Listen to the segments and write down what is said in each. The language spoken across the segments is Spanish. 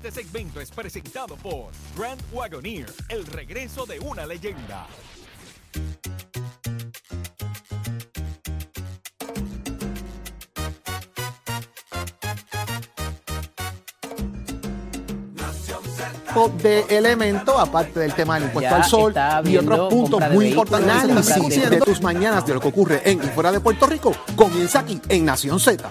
Este segmento es presentado por Grand Wagoneer, el regreso de una leyenda. de elemento, aparte del tema del impuesto Ya al sol y otros puntos muy importantes. compra de Análisis de tus mañanas de lo que ocurre en y fuera de Puerto Rico comienza aquí en Nación Z.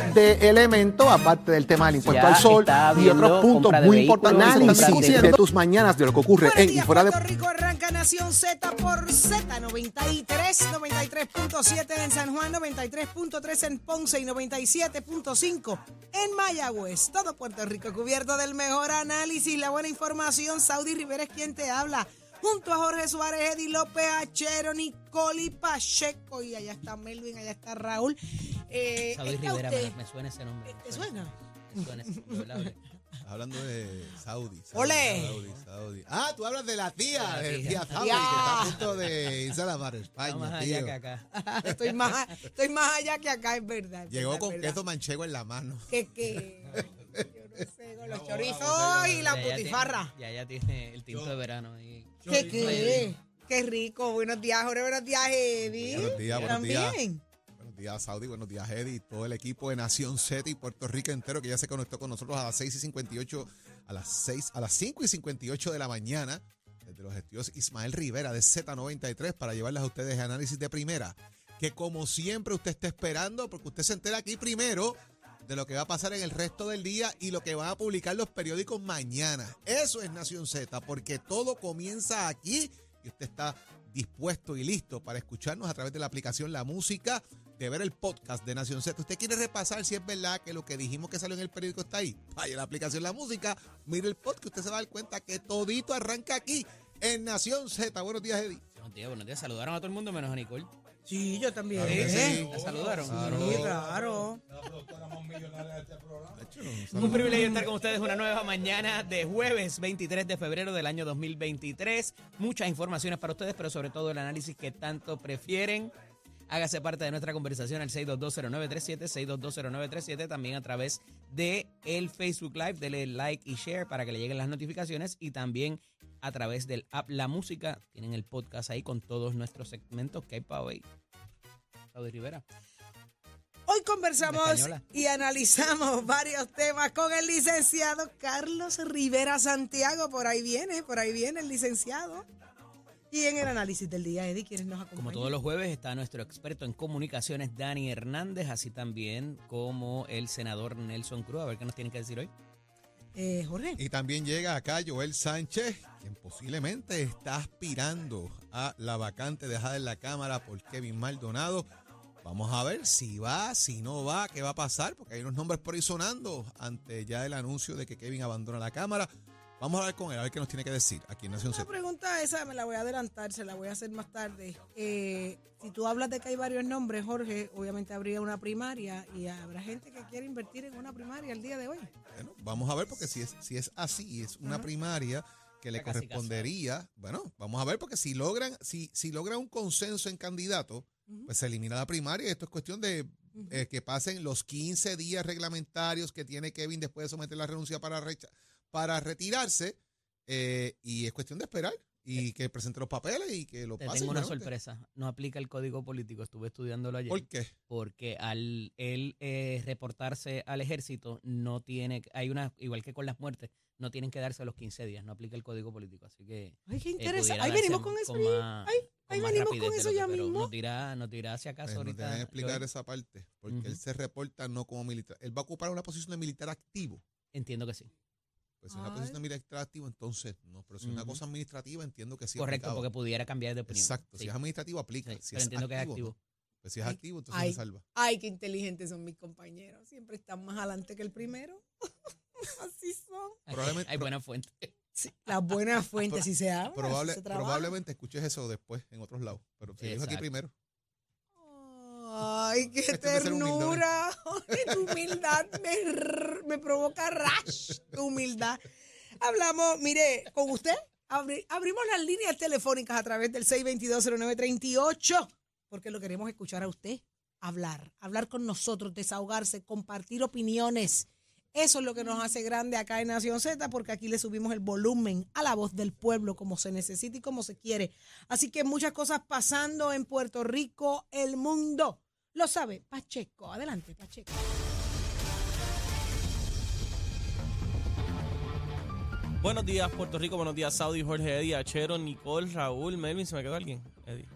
de elemento, aparte del tema del impuesto Ya al sol y otros puntos muy importantes. de- Análisis de tus mañanas de lo que ocurre Buenos en y fuera de Puerto Rico arranca Nación Z por Z93, 93.7 en San Juan, 93.3 en Ponce y 97.5 en Mayagüez. Todo Puerto Rico cubierto del mejor análisis, la buena información. Saudi Rivera es quien te habla. Junto a Jorge Suárez, Eddie López, Achero, Nicoli Pacheco. Y allá está Melvin, allá está Raúl. Eh, Saudi ¿está Rivera, usted? me, me suena ese nombre. ¿Te suena? Me suena ese nombre, ¿verdad? Hablando de Saudi. Saudi, Ole. Saudi, Saudi. Ah, tú hablas de la tía, La de tía. tía Saudi, que está a punto de irse a la mar España, más tío. allá que acá. estoy, más, estoy más allá que acá, es verdad. Llegó con verdad. queso manchego en la mano. que, que yo no sé, con los chorizos y la putifarra. Ya, ya tiene el tinto de verano ahí. ¿Qué qué? Qué rico. Buenos días, Jorge. Buenos días, Eddie. Buenos días, buenos días. Buenos días, Saudi. Buenos días, Eddie. Todo el equipo de Nación Z y Puerto Rico entero que ya se conectó con nosotros a las 6 y 58, a las 6, a las 5 y 58 de la mañana. Desde los estudios Ismael Rivera de Z93 para llevarles a ustedes análisis de primera. Que como siempre usted está esperando, porque usted se entera aquí primero de lo que va a pasar en el resto del día y lo que van a publicar los periódicos mañana. Eso es Nación Z, porque todo comienza aquí y usted está dispuesto y listo para escucharnos a través de la aplicación La Música, de ver el podcast de Nación Z. ¿Usted quiere repasar si es verdad que lo que dijimos que salió en el periódico está ahí? Vaya la aplicación La Música, mire el podcast, usted se va a dar cuenta que todito arranca aquí en Nación Z. Buenos días, Eddie. Buenos días, buenos días. Saludaron a todo el mundo menos a Nicole. Sí, yo también. Claro que sí. ¿La saludaron? Sí, claro. Un privilegio estar con ustedes una nueva mañana de jueves 23 de febrero del año 2023. Muchas informaciones para ustedes, pero sobre todo el análisis que tanto prefieren. Hágase parte de nuestra conversación al 6220937, 6220937, también a través de el Facebook Live. Dele like y share para que le lleguen las notificaciones y también a través del app La Música. Tienen el podcast ahí con todos nuestros segmentos que hay para hoy. Saudi Rivera. Hoy conversamos y analizamos varios temas con el licenciado Carlos Rivera Santiago. Por ahí viene, por ahí viene el licenciado. Y en el análisis del día, Eddie, ¿quiénes nos acompañan? Como todos los jueves está nuestro experto en comunicaciones, Dani Hernández, así también como el senador Nelson Cruz. A ver qué nos tienen que decir hoy. Eh. Y también llega acá Joel Sánchez, quien posiblemente está aspirando a la vacante dejada en la Cámara por Kevin Maldonado. Vamos a ver si va, si no va, qué va a pasar, porque hay unos nombres por ante ya el anuncio de que Kevin abandona la Cámara. Vamos a hablar con él, a ver qué nos tiene que decir aquí en Nación La pregunta esa me la voy a adelantar, se la voy a hacer más tarde. Eh, si tú hablas de que hay varios nombres, Jorge, obviamente habría una primaria y habrá gente que quiere invertir en una primaria el día de hoy. Bueno, vamos a ver, porque si es, si es así, es una primaria que le casi. correspondería, bueno, vamos a ver, porque si logran, si, si logran un consenso en candidato, pues se elimina la primaria y esto es cuestión de eh, que pasen los 15 días reglamentarios que tiene Kevin después de someter la renuncia para, recha- para retirarse eh, y es cuestión de esperar y que presente los papeles y que lo Te pase. tengo una sorpresa. No aplica el código político. Estuve estudiándolo ayer. ¿Por qué? Porque al él eh, reportarse al ejército, no tiene. Hay una. Igual que con las muertes, no tienen que darse los 15 días. No aplica el código político. Así que. Ay, qué eh, interesante. Ahí venimos con eso. con ahí. más- venimos con eso ya que- mismo. Nos dirá, nos dirá si acaso Pues no ahorita. deben explicar Joel. esa parte, porque él se reporta no como militar. Él va a ocupar una posición de militar activo. Entiendo que sí. Pues si es una posición activo, entonces no. Pero si es una cosa administrativa, entiendo que sí. Correcto, porque pudiera cambiar de opinión. Exacto. Sí, Si es administrativo, aplica. sí, si pero es entiendo que es activo, activo. no. Pues si es Ay, activo, entonces ay. se salva. Ay, qué inteligentes son mis compañeros. Siempre están más adelante que el primero. Así son. Hay- Probablemente- Hay buena fuente. Las buenas fuentes, si se habla. Probable, si se trabaja. probablemente escuches eso después en otros lados. Pero se dijo aquí primero. Ay, qué Este humildones. ternura. Ay, tu humildad me, me provoca rash. Tu humildad. Hablamos, mire, con usted. abri- abrimos las líneas telefónicas a través del 622-0938, porque lo queremos escuchar a usted. Hablar, hablar con nosotros, desahogarse, compartir opiniones. Eso es lo que nos hace grande acá en Nación Z, porque aquí le subimos el volumen a la voz del pueblo, como se necesita y como se quiere. Así que muchas cosas pasando en Puerto Rico, el mundo. Lo sabe Pacheco. Adelante, Pacheco. Buenos días, Puerto Rico. Buenos días, Saudi, Jorge, Eddie, Achero, Nicole, Raúl, Melvin. ¿Se me quedó alguien? Eddie.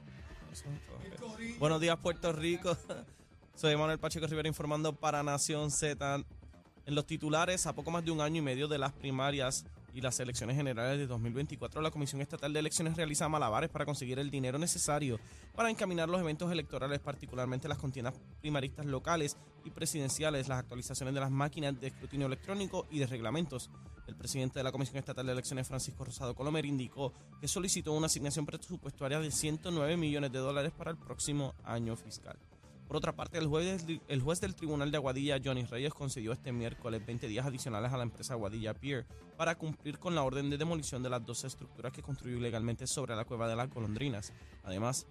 Buenos días, Puerto Rico. Soy Manuel Pacheco Rivera informando para Nación Z. En los titulares, a poco más de un año y medio de las primarias y las elecciones generales de 2024, la Comisión Estatal de Elecciones realiza malabares para conseguir el dinero necesario para encaminar los eventos electorales, particularmente las contiendas primaristas locales y presidenciales, las actualizaciones de las máquinas de escrutinio electrónico y de reglamentos. El presidente de la Comisión Estatal de Elecciones, Francisco Rosado Colomer, indicó que solicitó una asignación presupuestaria de 109 millones de dólares para el próximo año fiscal. Por otra parte, el juez, el juez del Tribunal de Aguadilla, Johnny Reyes, concedió este miércoles 20 días adicionales a la empresa Aguadilla Pier para cumplir con la orden de demolición de las dos estructuras que construyó ilegalmente sobre la cueva de las golondrinas. Además,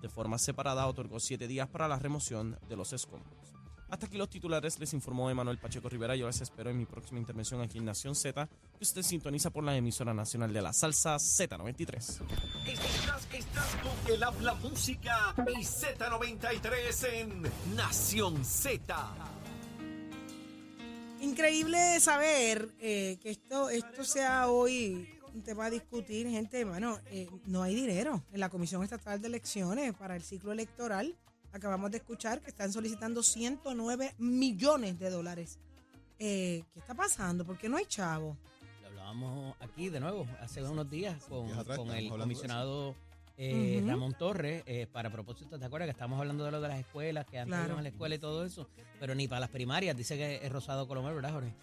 de forma separada, otorgó siete días para la remoción de los escombros. Hasta aquí los titulares, les informó Emanuel Pacheco Rivera. Yo les espero en mi próxima intervención aquí en Nación Z, que usted sintoniza por la emisora nacional de la salsa Z93. Estás, estás con el habla música y Z93 en Nación Z. Increíble saber eh, que esto, esto sea hoy un tema a discutir, gente. Bueno, eh, no hay dinero en la Comisión Estatal de Elecciones para el ciclo electoral. Acabamos de escuchar que están solicitando 109 millones de dólares. Eh, ¿Qué está pasando? ¿Por qué no hay chavo? Lo hablábamos aquí de nuevo hace unos días con, atrás el comisionado eh. Ramón Torres eh, para propósito, ¿te acuerdas que estamos hablando de lo de las escuelas, que antes Claro. iban a la escuela y todo eso? Pero ni para las primarias, dice que es Rosado Colomero, ¿verdad, Jorge?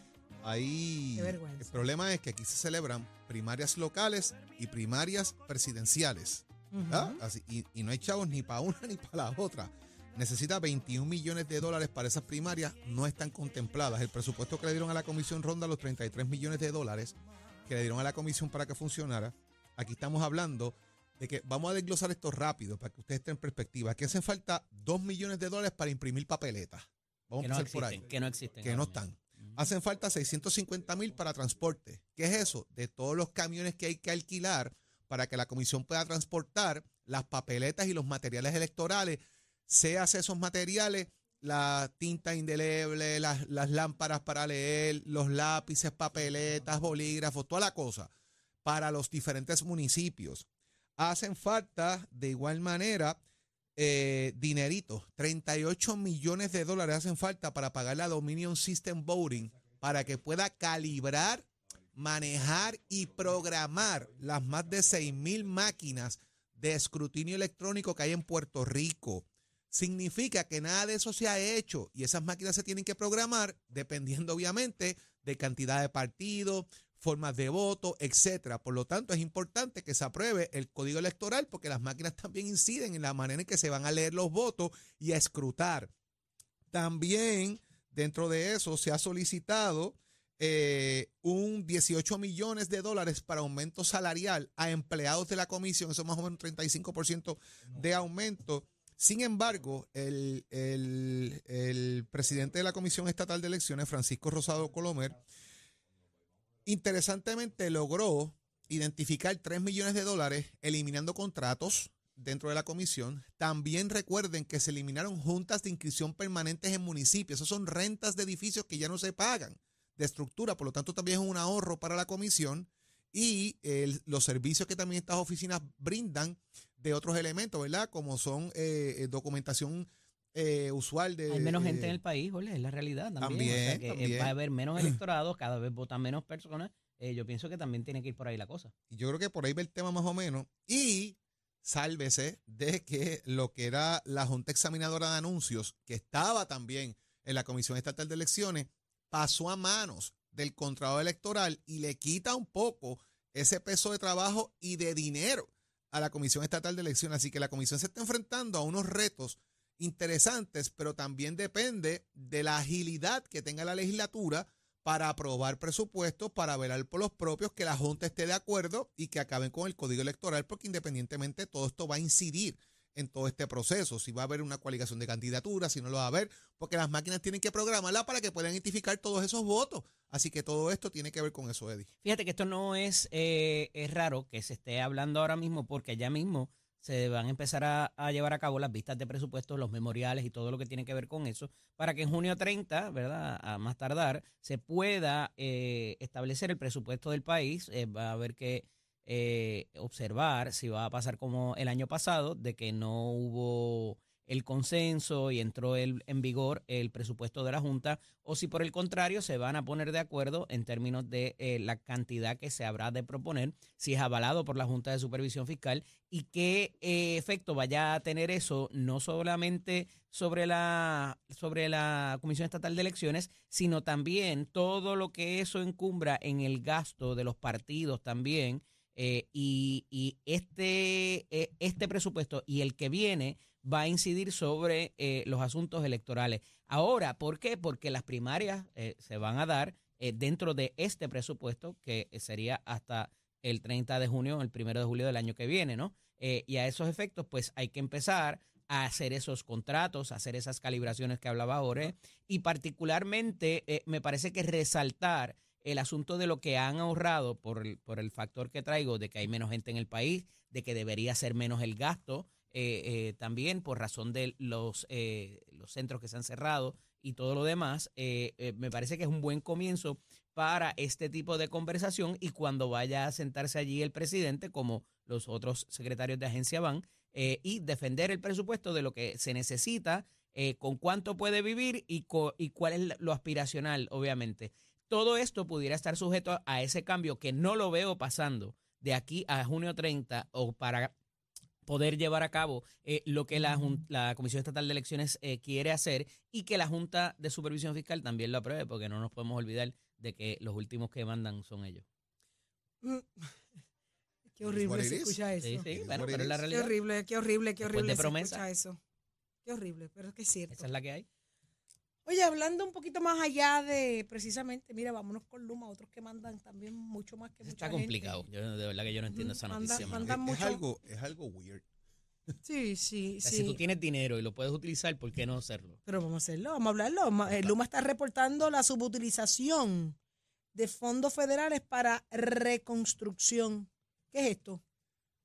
Ahí Qué vergüenza. el problema es que aquí se celebran primarias locales y primarias presidenciales. Así, y, y no hay chavos ni para una ni para la otra. Necesita 21 millones de dólares para esas primarias, no están contempladas. El presupuesto que le dieron a la comisión ronda los 33 millones de dólares que le dieron a la comisión para que funcionara. Aquí estamos hablando de que vamos a desglosar esto rápido para que ustedes estén en perspectiva. Aquí hacen falta 2 millones de dólares para imprimir papeletas. Vamos Que a no empezar por ahí existen, que no existen. que no están. Hacen falta 650 mil para transporte. ¿Qué es eso? De todos los camiones que hay que alquilar para que la comisión pueda transportar las papeletas y los materiales electorales, se esos materiales la tinta indeleble, las, las lámparas para leer, los lápices, papeletas, bolígrafos, toda la cosa para los diferentes municipios. Hacen falta de igual manera eh, dineritos, 38 millones de dólares hacen falta para pagar la Dominion System Voting para que pueda calibrar, manejar y programar las más de 6 mil máquinas de escrutinio electrónico que hay en Puerto Rico. Significa que nada de eso se ha hecho y esas máquinas se tienen que programar dependiendo obviamente de cantidad de partidos, formas de voto, etcétera. Por lo tanto, es importante que se apruebe el código electoral porque las máquinas también inciden en la manera en que se van a leer los votos y a escrutar. También dentro de eso se ha solicitado eh, un 18 millones de dólares para aumento salarial a empleados de la comisión, eso es más o menos un 35% de aumento. Sin embargo, el, el, el presidente de la Comisión Estatal de Elecciones, Francisco Rosado Colomer, interesantemente logró identificar 3 millones de dólares eliminando contratos dentro de la comisión. También recuerden que se eliminaron juntas de inscripción permanentes en municipios. Esas son rentas de edificios que ya no se pagan de estructura, por lo tanto también es un ahorro para la comisión y los servicios que también estas oficinas brindan de otros elementos, ¿verdad? Como son eh, eh, documentación eh, usual de... Hay menos gente en el país, Jorge, es la realidad también. También, va a haber menos electorados, cada vez votan menos personas. yo pienso que también tiene que ir por ahí la cosa. Y yo creo que por ahí va el tema más o menos. Y sálvese de que lo que era la Junta Examinadora de Anuncios, que estaba también en la Comisión Estatal de Elecciones, pasó a manos del Contralor Electoral y le quita un poco ese peso de trabajo y de dinero a la Comisión Estatal de Elecciones. Así que la Comisión se está enfrentando a unos retos interesantes, pero también depende de la agilidad que tenga la legislatura para aprobar presupuestos, para velar por los propios, que la Junta esté de acuerdo y que acaben con el código electoral, porque independientemente todo esto va a incidir en todo este proceso, si va a haber una coaligación de candidaturas, si no lo va a haber, porque las máquinas tienen que programarla para que puedan identificar todos esos votos. Así que todo esto tiene que ver con eso, Eddie. Fíjate que esto no es, eh, es raro que se esté hablando ahora mismo, porque ya mismo se van a empezar a, llevar a cabo las vistas de presupuestos, los memoriales y todo lo que tiene que ver con eso, para que en junio 30, ¿verdad? A más tardar, se pueda eh, establecer el presupuesto del país. Eh, va a haber que eh, observar si va a pasar como el año pasado, de que no hubo el consenso y entró el, en vigor el presupuesto de la Junta, o si por el contrario se van a poner de acuerdo en términos de eh, la cantidad que se habrá de proponer, si es avalado por la Junta de Supervisión Fiscal y qué eh, efecto vaya a tener eso, no solamente sobre la, sobre la Comisión Estatal de Elecciones, sino también todo lo que eso encumbra en el gasto de los partidos también. Eh, y, y este, este presupuesto y el que viene va a incidir sobre eh, los asuntos electorales. Ahora, ¿por qué? Porque las primarias eh, se van a dar eh, dentro de este presupuesto, que sería hasta el 30 de junio, el 1 de julio del año que viene, ¿no? y a esos efectos, pues hay que empezar a hacer esos contratos, a hacer esas calibraciones que hablaba ahora, y particularmente me parece que resaltar el asunto de lo que han ahorrado por el, por el factor que traigo de que hay menos gente en el país, de que debería ser menos el gasto, eh, eh, también por razón de los, eh, los centros que se han cerrado y todo lo demás, me parece que es un buen comienzo para este tipo de conversación y cuando vaya a sentarse allí el presidente, como los otros secretarios de agencia van, y defender el presupuesto de lo que se necesita, con cuánto puede vivir y, y cuál es lo aspiracional, obviamente. Todo esto pudiera estar sujeto a ese cambio que no lo veo pasando de aquí a junio 30 o para poder llevar a cabo eh, lo que la, la, Comisión Estatal de Elecciones eh, quiere hacer y que la Junta de Supervisión Fiscal también lo apruebe, porque no nos podemos olvidar de que los últimos que mandan son ellos. Mm. Qué horrible se escucha eso. Sí, sí, bueno, pero es la realidad. Qué horrible, qué horrible, qué horrible de se escucha eso. Qué horrible, pero es que es cierto. Esa es la que hay. Oye, hablando un poquito más allá de precisamente, mira, vámonos con Luma, otros que mandan también mucho más que mucha Está complicado. Yo, de verdad que yo no entiendo esa noticia. es, algo, es algo weird. Sí, sí, sí. Si tú tienes dinero y lo puedes utilizar, ¿por qué no hacerlo? Pero vamos a hacerlo, vamos a hablarlo. Eh, Luma está reportando la subutilización de fondos federales para reconstrucción. ¿Qué es esto?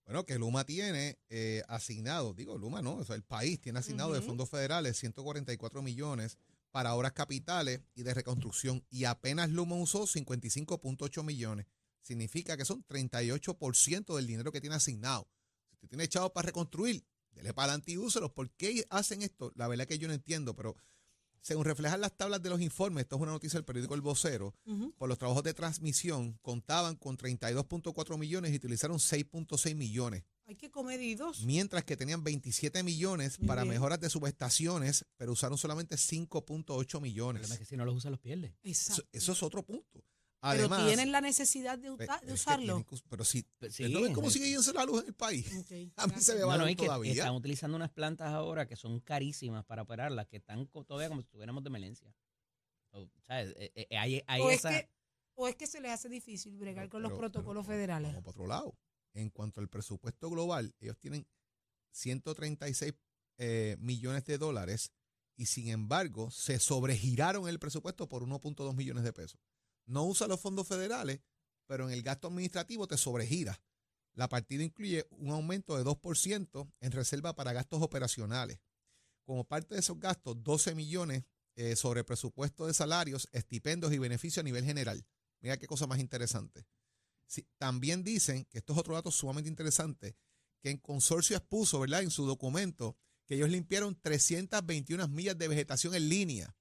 Bueno, que Luma tiene eh, asignado, digo Luma no, o sea, el país tiene asignado de fondos federales 144 millones para obras capitales y de reconstrucción y apenas Luma usó 55.8 millones. Significa que son 38% del dinero que tiene asignado. Si usted tiene echado para reconstruir, dele para adelante y úselos. ¿Por qué hacen esto? La verdad que yo no entiendo, pero según reflejan las tablas de los informes, esto es una noticia del periódico El Vocero, por los trabajos de transmisión contaban con 32.4 millones y utilizaron 6.6 millones, Hay que comedidos. mientras que tenían 27 millones Muy para bien. mejoras de subestaciones, pero usaron solamente 5.8 El millones. problema es que si no los usa los pierde. Eso, Exacto. eso es otro punto. Pero Además, tienen la necesidad de, uta- que usarlo. que- pero si, Pues sí, ¿no ven cómo eh, sigue yéndose la luz en el país? Ok, A mí se me va No, no, y todavía. están utilizando unas plantas ahora que son carísimas para operarlas, que están todavía como si estuviéramos de emergencia. O, ¿sabes? Eh, eh, hay, hay o, es que, o es que se les hace difícil bregar Pero- con los pero- protocolos pero federales. Vamos para otro lado. En cuanto al presupuesto global, ellos tienen 136 eh, millones de dólares y sin embargo se sobregiraron el presupuesto por 1.2 millones de pesos. No usa los fondos federales, pero en el gasto administrativo te sobregira. La partida incluye un aumento de 2% en reserva para gastos operacionales. Como parte de esos gastos, 12 millones eh, sobre presupuesto de salarios, estipendios y beneficios a nivel general. Mira qué cosa más interesante. Sí, también dicen, que esto es otro dato sumamente interesante, que en Consorcio expuso, ¿verdad?, en su documento, que ellos limpiaron 321 millas de vegetación en línea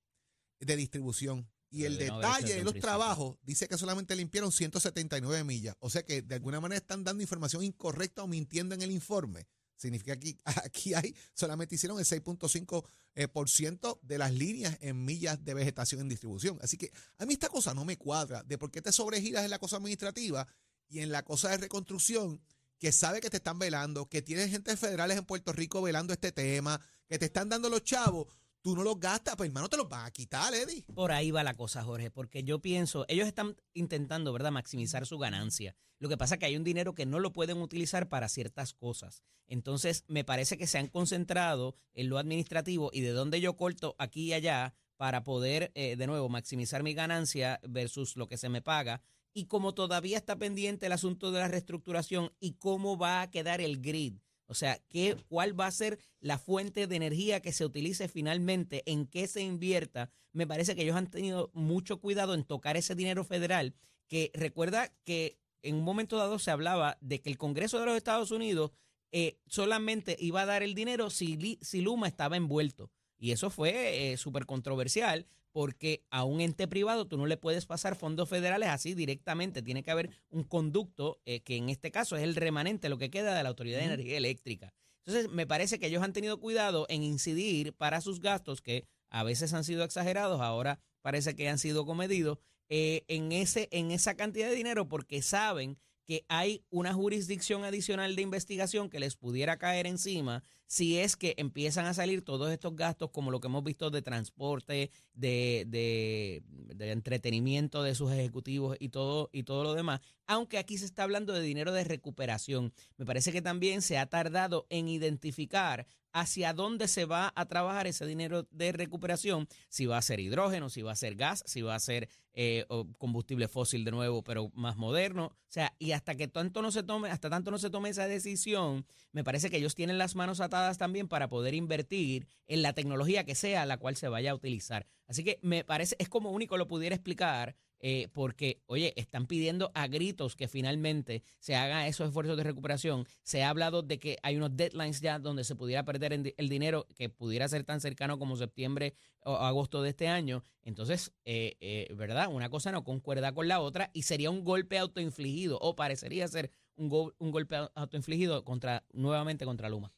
de distribución. Y Pero el detalle de los principio. trabajos dice que solamente limpiaron 179 millas. O sea que de alguna manera están dando información incorrecta o mintiendo en el informe. Significa que aquí, hay, solamente hicieron el 6.5% eh, por ciento de las líneas en millas de vegetación en distribución. Así que a mí esta cosa no me cuadra de por qué te sobregiras en la cosa administrativa y en la cosa de reconstrucción que sabe que te están velando, que tienes gente federales en Puerto Rico velando este tema, que te están dando los chavos, tú no los gastas, pues hermano te los van a quitar, Eddie. Por ahí va la cosa, Jorge, porque yo pienso, ellos están intentando, ¿verdad?, maximizar su ganancia. Lo que pasa es que hay un dinero que no lo pueden utilizar para ciertas cosas. Entonces, me parece que se han concentrado en lo administrativo y de dónde yo corto aquí y allá para poder, eh, de nuevo, maximizar mi ganancia versus lo que se me paga. Y como todavía está pendiente el asunto de la reestructuración y cómo va a quedar el grid, o sea, ¿qué, ¿cuál va a ser la fuente de energía que se utilice finalmente? ¿En qué se invierta? Me parece que ellos han tenido mucho cuidado en tocar ese dinero federal, que recuerda que en un momento dado se hablaba de que el Congreso de los Estados Unidos eh, solamente iba a dar el dinero si, si Luma estaba envuelto. Y eso fue eh, súper controversial porque a un ente privado tú no le puedes pasar fondos federales así directamente. Tiene que haber un conducto eh, que en este caso es el remanente, lo que queda de la Autoridad de Energía Eléctrica. Entonces, me parece que ellos han tenido cuidado en incidir para sus gastos, que a veces han sido exagerados, ahora parece que han sido comedidos, eh, en, ese, en esa cantidad de dinero porque saben que hay una jurisdicción adicional de investigación que les pudiera caer encima si es que empiezan a salir todos estos gastos como lo que hemos visto de transporte, de, de, entretenimiento de sus ejecutivos y todo, y todo lo demás. Aunque aquí se está hablando de dinero de recuperación. Me parece que también se ha tardado en identificar hacia dónde se va a trabajar ese dinero de recuperación, si va a ser hidrógeno, si va a ser gas, si va a ser eh, combustible fósil de nuevo, pero más moderno. O sea, y hasta que tanto no se tome, hasta tanto no se tome esa decisión, me parece que ellos tienen las manos atadas también para poder invertir en la tecnología que sea la cual se vaya a utilizar. Así que me parece, es como único lo pudiera explicar, eh, porque, oye, están pidiendo a gritos que finalmente se hagan esos esfuerzos de recuperación. Se ha hablado de que hay unos deadlines ya donde se pudiera perder el dinero que pudiera ser tan cercano como septiembre o agosto de este año. Entonces, eh, eh, ¿verdad? Una cosa no concuerda con la otra y sería un golpe autoinfligido o parecería ser un, go- un golpe au- autoinfligido contra nuevamente contra Luma.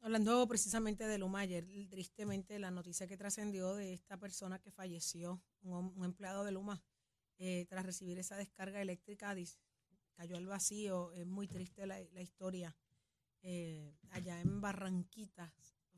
Hablando precisamente de Luma ayer, tristemente la noticia que trascendió de esta persona que falleció, un, empleado de Luma, eh, tras recibir esa descarga eléctrica, cayó al vacío. Es muy triste la, la historia. Eh, allá en Barranquitas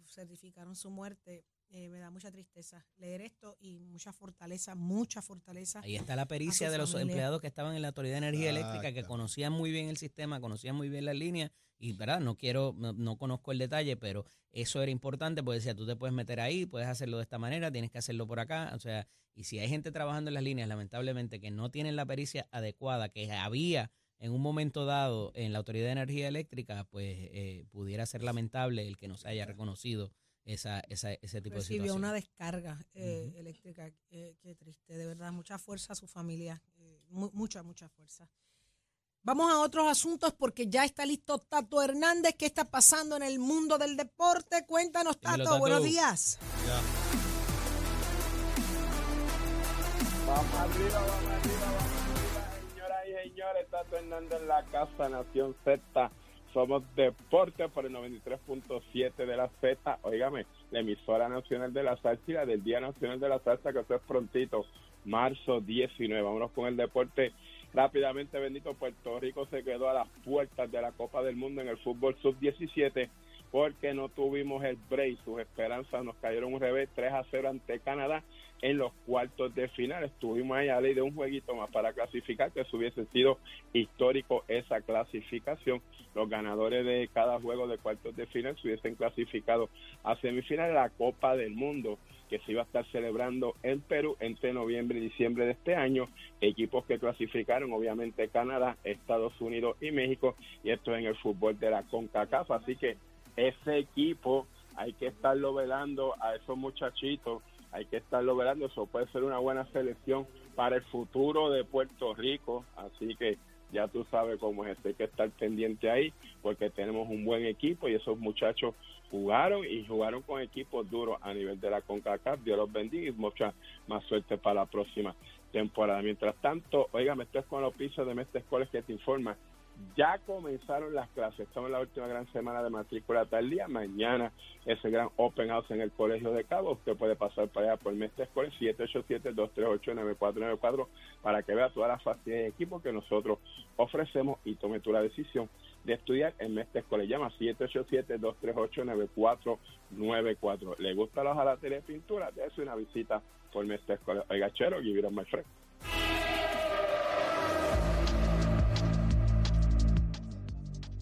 certificaron su muerte. Eh, me da mucha tristeza leer esto y mucha fortaleza, mucha fortaleza. Ahí está la pericia de los familia. empleados que estaban en la Autoridad de Energía Eléctrica, que conocían muy bien el sistema, conocían muy bien las líneas, y verdad, no quiero, no, no conozco el detalle, pero eso era importante, porque decía, tú te puedes meter ahí, puedes hacerlo de esta manera, tienes que hacerlo por acá, o sea, y si hay gente trabajando en las líneas, lamentablemente, que no tienen la pericia adecuada, que había en un momento dado en la Autoridad de Energía Eléctrica, pues eh, pudiera ser lamentable el que no se haya reconocido esa, esa, ese tipo de Recibió situación. una descarga eh, eléctrica. eh, qué triste, de verdad. Mucha fuerza a su familia. eh, mu- mucha, mucha fuerza. Vamos a otros asuntos porque ya está listo Tato Hernández. ¿Qué está pasando en el mundo del deporte? Cuéntanos. Tato. Buenos días. Vamos arriba, vamos arriba, vamos arriba, señoras y señores. Tato Hernández en la casa, Nación Z. Somos deporte por el 93.7 de la Z. Óigame, la emisora nacional de la salsa y la del Día Nacional de la Salsa, que eso es prontito, marzo 19. Vámonos con el deporte rápidamente, bendito. Puerto Rico se quedó a las puertas de la Copa del Mundo en el fútbol sub-17 porque no tuvimos el break. Sus esperanzas nos cayeron un revés 3 a 0 ante Canadá en los cuartos de final. Estuvimos ahí a ley de un jueguito más para clasificar, que eso hubiese sido histórico esa clasificación. Los ganadores de cada juego de cuartos de final se hubiesen clasificado a semifinal de la Copa del Mundo que se iba a estar celebrando en Perú entre noviembre y diciembre de este año. Equipos que clasificaron, obviamente Canadá, Estados Unidos y México, y esto en el fútbol de la CONCACAF. Así que ese equipo hay que estarlo velando a esos muchachitos, hay que estarlo velando, eso puede ser una buena selección para el futuro de Puerto Rico, así que ya tú sabes cómo es, esto, hay que estar pendiente ahí porque tenemos un buen equipo y esos muchachos jugaron y jugaron con equipos duros a nivel de la CONCACAF, Dios los bendiga y mucha más suerte para la próxima temporada. Mientras tanto, oigan, esto es con los pisos de Mestre Escoles que te informa ya comenzaron las clases, estamos en la última gran semana de matrícula tal día, mañana es el gran open house en el Colegio de Cabo, usted puede pasar para allá por Mestre Escoles 787-238-9494 para que vea todas las facilidades de equipo que nosotros ofrecemos y tome tú la decisión de estudiar en Mestre Escoles, llama 787-238-9494 ¿le gusta la hojalatería de pintura? Déjese una visita por Mestre Escoles, oiga chero, give it up, my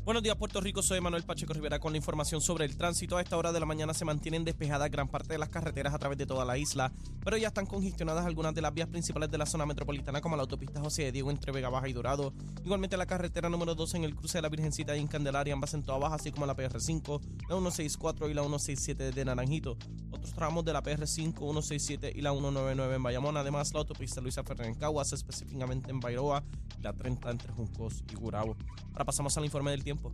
Buenos días, Puerto Rico. Soy Manuel Pacheco Rivera con la información sobre el tránsito. A esta hora de la mañana se mantienen despejadas gran parte de las carreteras a través de toda la isla, pero ya están congestionadas algunas de las vías principales de la zona metropolitana, como la autopista José de Diego entre Vega Baja y Dorado. Igualmente la carretera número 12 en el cruce de la Virgencita y en Candelaria, ambas en toda baja, así como la PR5, la 164 y la 167 de Naranjito. Otros tramos de la PR5, 167 y la 199 en Bayamón. Además, la autopista Luisa Ferrer en Caguas, específicamente en Bairoa, y la 30 entre Juncos y Gurabo. Ahora pasamos al informe del tiempo tiempo.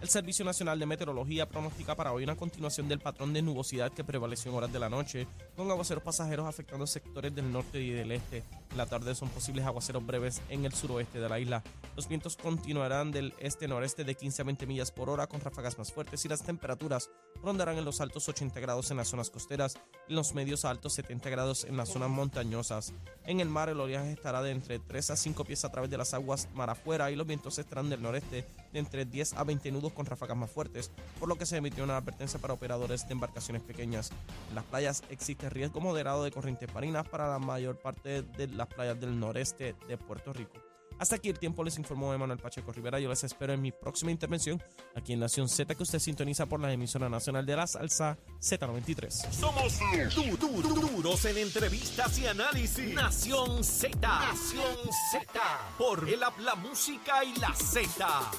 El Servicio Nacional de Meteorología pronostica para hoy una continuación del patrón de nubosidad que prevaleció en horas de la noche, con aguaceros pasajeros afectando sectores del norte y del este. En la tarde son posibles aguaceros breves en el suroeste de la isla. Los vientos continuarán del este-noreste de 15 a 20 millas por hora con ráfagas más fuertes y las temperaturas rondarán en los altos 80 grados en las zonas costeras y los medios altos 70 grados en las zonas montañosas. En el mar el oleaje estará de entre 3 a 5 pies a través de las aguas mar afuera y los vientos estarán del noreste de entre 10 a 20 nudos con ráfagas más fuertes, por lo que se emitió una advertencia para operadores de embarcaciones pequeñas. En las playas existe riesgo moderado de corrientes marinas para la mayor parte de las playas del noreste de Puerto Rico. Hasta aquí el tiempo, les informó Emanuel Pacheco Rivera. Yo les espero en mi próxima intervención aquí en Nación Z, que usted sintoniza por la emisora nacional de la salsa Z93. Somos du- du- du- duros en entrevistas y análisis. Nación Z. Nación Z. Por el app La Música y la Z.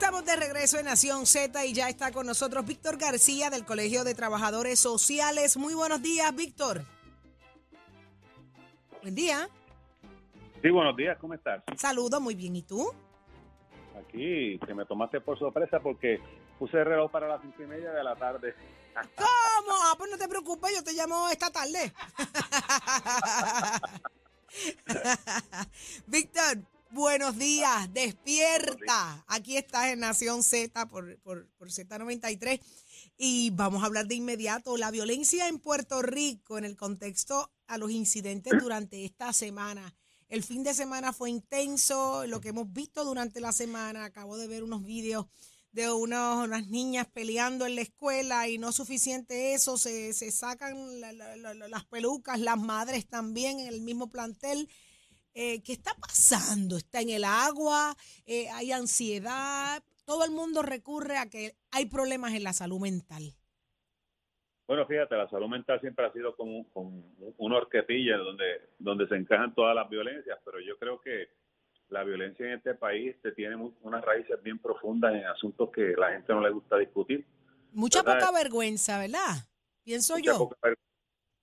Estamos de regreso en Nación Z y ya está con nosotros Víctor García del Colegio de Trabajadores Sociales. Muy buenos días, Víctor. Buen día. Sí, buenos días, ¿cómo estás? Saludos, muy bien. ¿Y tú? Aquí, que me tomaste por sorpresa porque puse el reloj para las cinco y media de la tarde. ¿Cómo? Ah, pues no te preocupes, yo te llamo esta tarde. Víctor, buenos días, despierta. Aquí estás en Nación Z por, por, por Z93 y vamos a hablar de inmediato la violencia en Puerto Rico en el contexto a los incidentes durante esta semana. El fin de semana fue intenso, lo que hemos visto durante la semana, acabo de ver unos vídeos de unos- unas niñas peleando en la escuela y no suficiente eso, se, se sacan la- la- la- las pelucas, las madres también en el mismo plantel. Eh, ¿Qué está pasando? ¿Está en el agua? Eh, ¿Hay ansiedad? Todo el mundo recurre a que hay problemas en la salud mental. Bueno, fíjate, la salud mental siempre ha sido como, como una horquetilla donde, donde se encajan todas las violencias, pero yo creo que la violencia en este país tiene unas raíces bien profundas en asuntos que la gente no le gusta discutir. Mucha ¿Verdad? poca vergüenza, ¿verdad? Pienso Mucha yo. poca ver-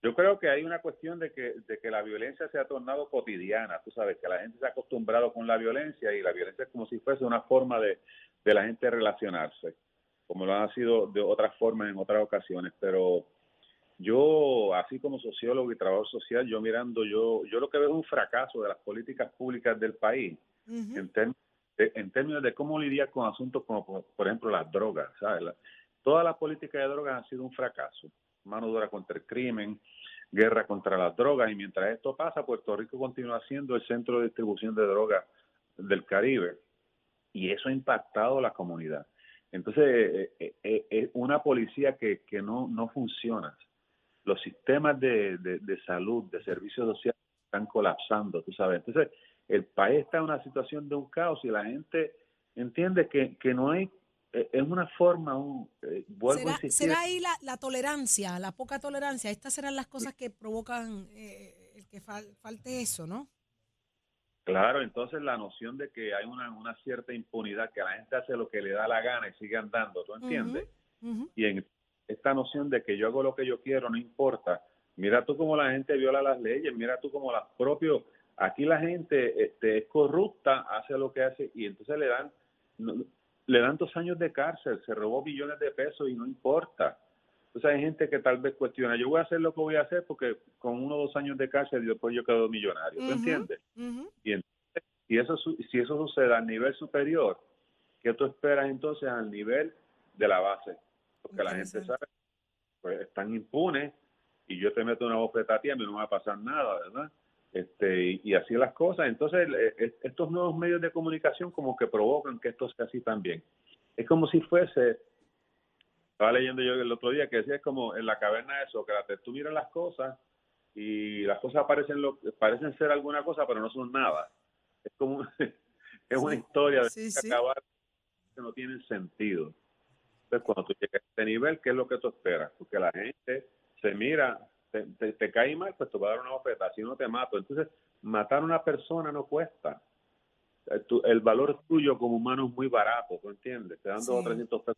Yo creo que hay una cuestión de que, de que la violencia se ha tornado cotidiana. Tú sabes que la gente se ha acostumbrado con la violencia y la violencia es como si fuese una forma de, de la gente relacionarse, como lo ha sido de otras formas en otras ocasiones. Pero yo, así como sociólogo y trabajador social, yo mirando, yo, yo lo que veo es un fracaso de las políticas públicas del país en, term- de- en términos de cómo lidiar con asuntos como, por, por ejemplo, las drogas. ¿sabes? La- toda la política de drogas ha sido un fracaso. Mano dura contra el crimen, guerra contra las drogas, y mientras esto pasa, Puerto Rico continúa siendo el centro de distribución de drogas del Caribe, y eso ha impactado la comunidad. Entonces, eh, eh, eh, es una policía que, que no, no funciona. Los sistemas de, de- de salud, de servicios sociales, están colapsando, tú sabes. Entonces, el país está en una situación de un caos y la gente entiende que, que no hay, eh, es una forma, un, eh, vuelvo a ¿Será, insistir, será ahí la, la tolerancia, la poca tolerancia? Estas serán las cosas que provocan eh, el que fal- falte eso, ¿no? Claro, entonces la noción de que hay una, una cierta impunidad, que la gente hace lo que le da la gana y sigue andando, ¿tú entiendes? Y en esta noción de que yo hago lo que yo quiero, no importa. Mira tú cómo la gente viola las leyes, mira tú cómo las propios, aquí la gente este, es corrupta, hace lo que hace y entonces le dan, le dan dos años de cárcel, se robó billones de pesos y no importa. Entonces hay gente que tal vez cuestiona, yo voy a hacer lo que voy a hacer porque con uno o dos años de cárcel y después yo quedo millonario, ¿tú Ujú. entiendes? Ujú. Y entonces, y eso, si eso sucede al nivel superior, ¿qué tú esperas entonces al nivel de la base? Porque la gente sabe, pues están impunes y yo te meto una bofetada a ti, a mí no me va a pasar nada, ¿verdad? Este, y, así las cosas. Entonces, eh, eh, estos nuevos medios de comunicación como que provocan que esto sea así también. Es como si fuese, estaba leyendo yo el otro día que decía, es como en la caverna de Sócrates, tú miras las cosas y las cosas parecen, lo, parecen ser alguna cosa, pero no son nada. Es como es una historia de sí, acabar que no tienen sentido. Entonces, cuando tú llegas a este nivel, ¿qué es lo que tú esperas? Porque la gente se mira, te, te, te cae mal, pues te va a dar una bofeta, si no te mato. Entonces, matar a una persona no cuesta. Eh, tu- El valor tuyo como humano es muy barato, ¿tú entiendes? Te dan Sí. 300 pesos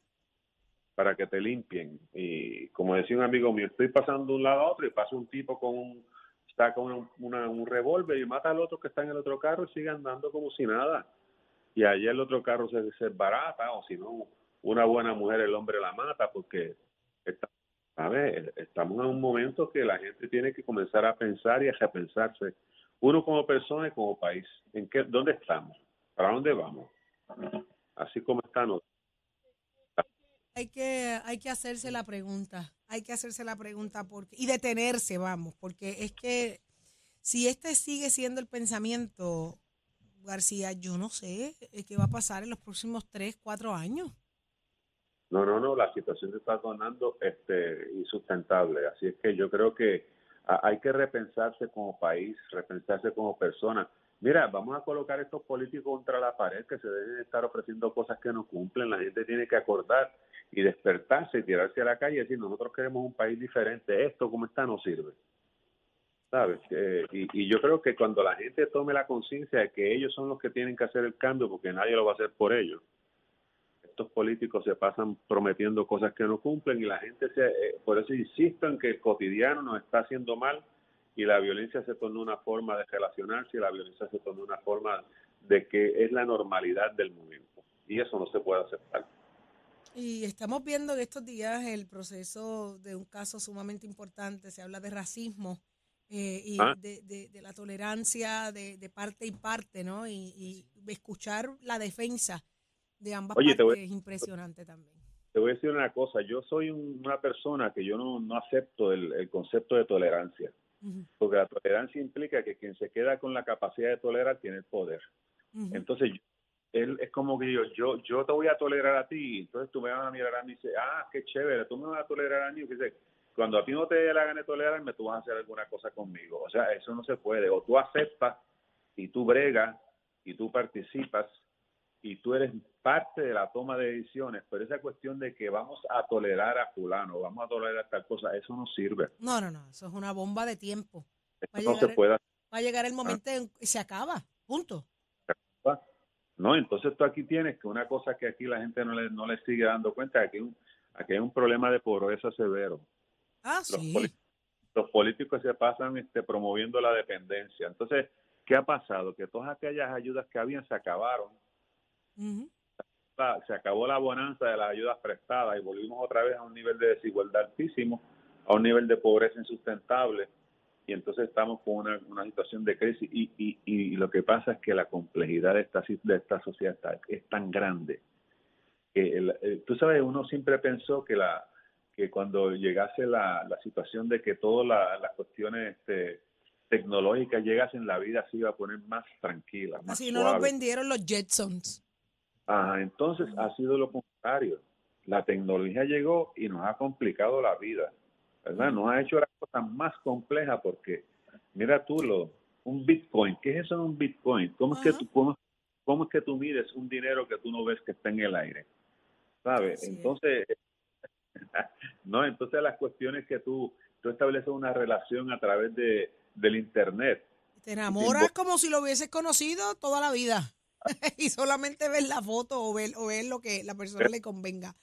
para que te limpien. Y como decía un amigo mío, estoy pasando de un lado a otro y pasa un tipo con un, saca una, una- un revólver y mata al otro que está en el otro carro y sigue andando como si nada. Y allá el otro carro se, se barata, o si no, una buena mujer el hombre la mata porque está, ¿sabes? estamos en un momento que la gente tiene que comenzar a pensar y a repensarse, uno como persona y como país, en qué, dónde estamos, para dónde vamos, así como están. Hay que, hay que hacerse la pregunta, hay que hacerse la pregunta porque, y detenerse, vamos, porque es que si este sigue siendo el pensamiento, García, yo no sé eh, qué va a pasar en los próximos tres, cuatro años. No, no, no, la situación se está tornando este, insustentable. Así es que yo creo que hay que repensarse como país, repensarse como persona. Mira, vamos a colocar estos políticos contra la pared que se deben estar ofreciendo cosas que no cumplen. La gente tiene que acordar y despertarse y tirarse a la calle y decir, nosotros queremos un país diferente. Esto como está no sirve. ¿Sabes? Eh, y, y yo creo que cuando la gente tome la conciencia de que ellos son los que tienen que hacer el cambio porque nadie lo va a hacer por ellos, estos políticos se pasan prometiendo cosas que no cumplen y la gente se, eh, por eso insisto en que el cotidiano nos está haciendo mal y la violencia se torna una forma de relacionarse y la violencia se torna una forma de que es la normalidad del momento y eso no se puede aceptar. Y estamos viendo en estos días el proceso de un caso sumamente importante, se habla de racismo eh, y Ah. de, de- de la tolerancia de, de parte y parte, ¿no? Y, y escuchar la defensa de ambas Oye, te partes voy- es impresionante también. Te voy a decir una cosa, yo soy un- una persona que yo no, no acepto el, el concepto de tolerancia, porque la tolerancia implica que quien se queda con la capacidad de tolerar tiene el poder. ujú. Entonces, yo- él es como que yo, yo, yo te voy a tolerar a ti, entonces tú me vas a mirar a mí y dices, ah, qué chévere, tú me vas a tolerar a mí. Y cuando a ti no te dé la gana de tolerarme, tú vas a hacer alguna cosa conmigo. O sea, eso no se puede. O tú aceptas y tú bregas y tú participas y tú eres parte de la toma de decisiones, pero esa cuestión de que vamos a tolerar a fulano, vamos a tolerar tal cosa, eso no sirve. No, no, no, eso es una bomba de tiempo. Va no se puede va a llegar el momento en y se acaba, punto. No, entonces tú aquí tienes que una cosa que aquí la gente no le, no le sigue dando cuenta, aquí hay un, aquí hay un problema de pobreza severo. Ah, Los, sí. los políticos se pasan este, promoviendo la dependencia. Entonces, ¿qué ha pasado? Que todas aquellas ayudas que habían se acabaron. La- se acabó la bonanza de las ayudas prestadas y volvimos otra vez a un nivel de desigualdad altísimo, a un nivel de pobreza insustentable. Y entonces estamos con una, una situación de crisis. Y, y, y lo que pasa es que la complejidad de esta, de esta sociedad está- es tan grande que el- el- tú sabes, uno siempre pensó que la que cuando llegase la, la situación de que todas la- las cuestiones este, tecnológicas llegasen, la vida se iba a poner más tranquila, más Así no nos vendieron los Jetsons. Ajá, entonces ha sido lo contrario. La tecnología llegó y nos ha complicado la vida, ¿verdad? Nos ha hecho la cosa más compleja porque, mira tú, lo, un Bitcoin, ¿qué es eso de un Bitcoin? ¿Cómo es, que tú, cómo, cómo es que tú mides un dinero que tú no ves que está en el aire? ¿Sabes? Entonces, no, entonces las cuestiones que tú, tú estableces una relación a través de, del Internet. Te enamoras como si lo hubieses conocido toda la vida. y solamente ves la foto o ver, o ver lo que la persona le convenga.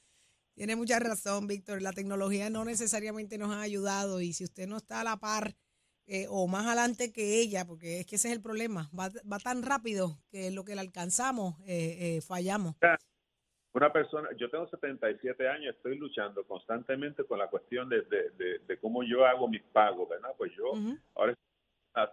Tiene mucha razón, Víctor. La tecnología no necesariamente nos ha ayudado y si usted no está a la par eh, o más adelante que ella, porque es que ese es el problema, va, va tan rápido que lo que le alcanzamos eh, eh, fallamos. Una persona, yo tengo 77 años, estoy luchando constantemente con la cuestión de, de, de- de cómo yo hago mis pagos, ¿verdad? Pues yo Ujú. ahora estoy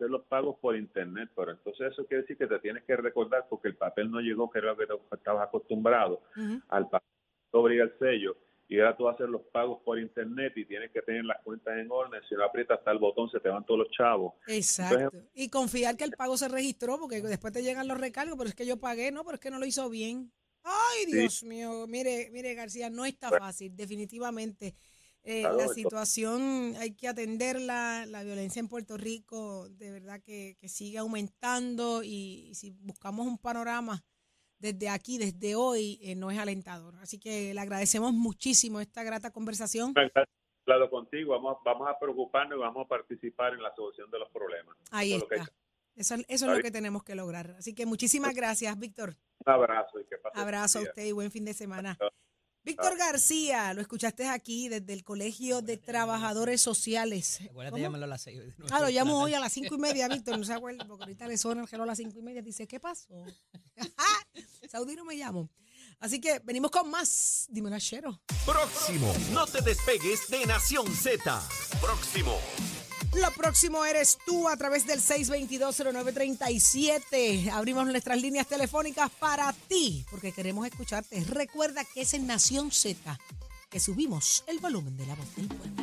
hacer los pagos por internet, pero entonces eso quiere decir que te tienes que recordar porque el papel no llegó, que era lo que estabas acostumbrado, al papel sobre el sello, y ahora tú haces los pagos por internet y tienes que tener las cuentas en orden, si no aprietas hasta el botón se te van todos los chavos. Exacto. Y confiar que el pago se registró, porque después te llegan los recargos, pero es que yo pagué, no, pero es que no lo hizo bien. Ay, Sí. Dios mío, mire, mire García, no está fácil, definitivamente. Eh, la situación hay que atenderla, la violencia en Puerto Rico de verdad que, que sigue aumentando y, y si buscamos un panorama desde aquí, desde hoy, eh, no es alentador. Así que le agradecemos muchísimo esta grata conversación. Claro, contigo, vamos, vamos a preocuparnos y vamos a participar en la solución de los problemas. Ahí Eso es está. Eso, eso es lo que tenemos que lograr. Así que muchísimas gracias, Víctor. Un abrazo y que pases Abrazo a usted y buen fin de semana. Víctor García, lo escuchaste aquí desde el Colegio de Trabajadores Sociales. Acuérdate de llamarlo a las seis. Ah, lo llamo hoy a las cinco y media, Víctor, no se acuerda, porque ahorita le suena el reloj a las cinco y media. Dice, ¿qué pasó? Saudí no me llamo. Así que venimos con más. Dímelo, Chero. Próximo. No te despegues de Nación Z. Próximo. Lo próximo eres tú a través del 6220937. Abrimos nuestras líneas telefónicas para ti, porque queremos escucharte. Recuerda que es en Nación Z que subimos el volumen de la voz del pueblo.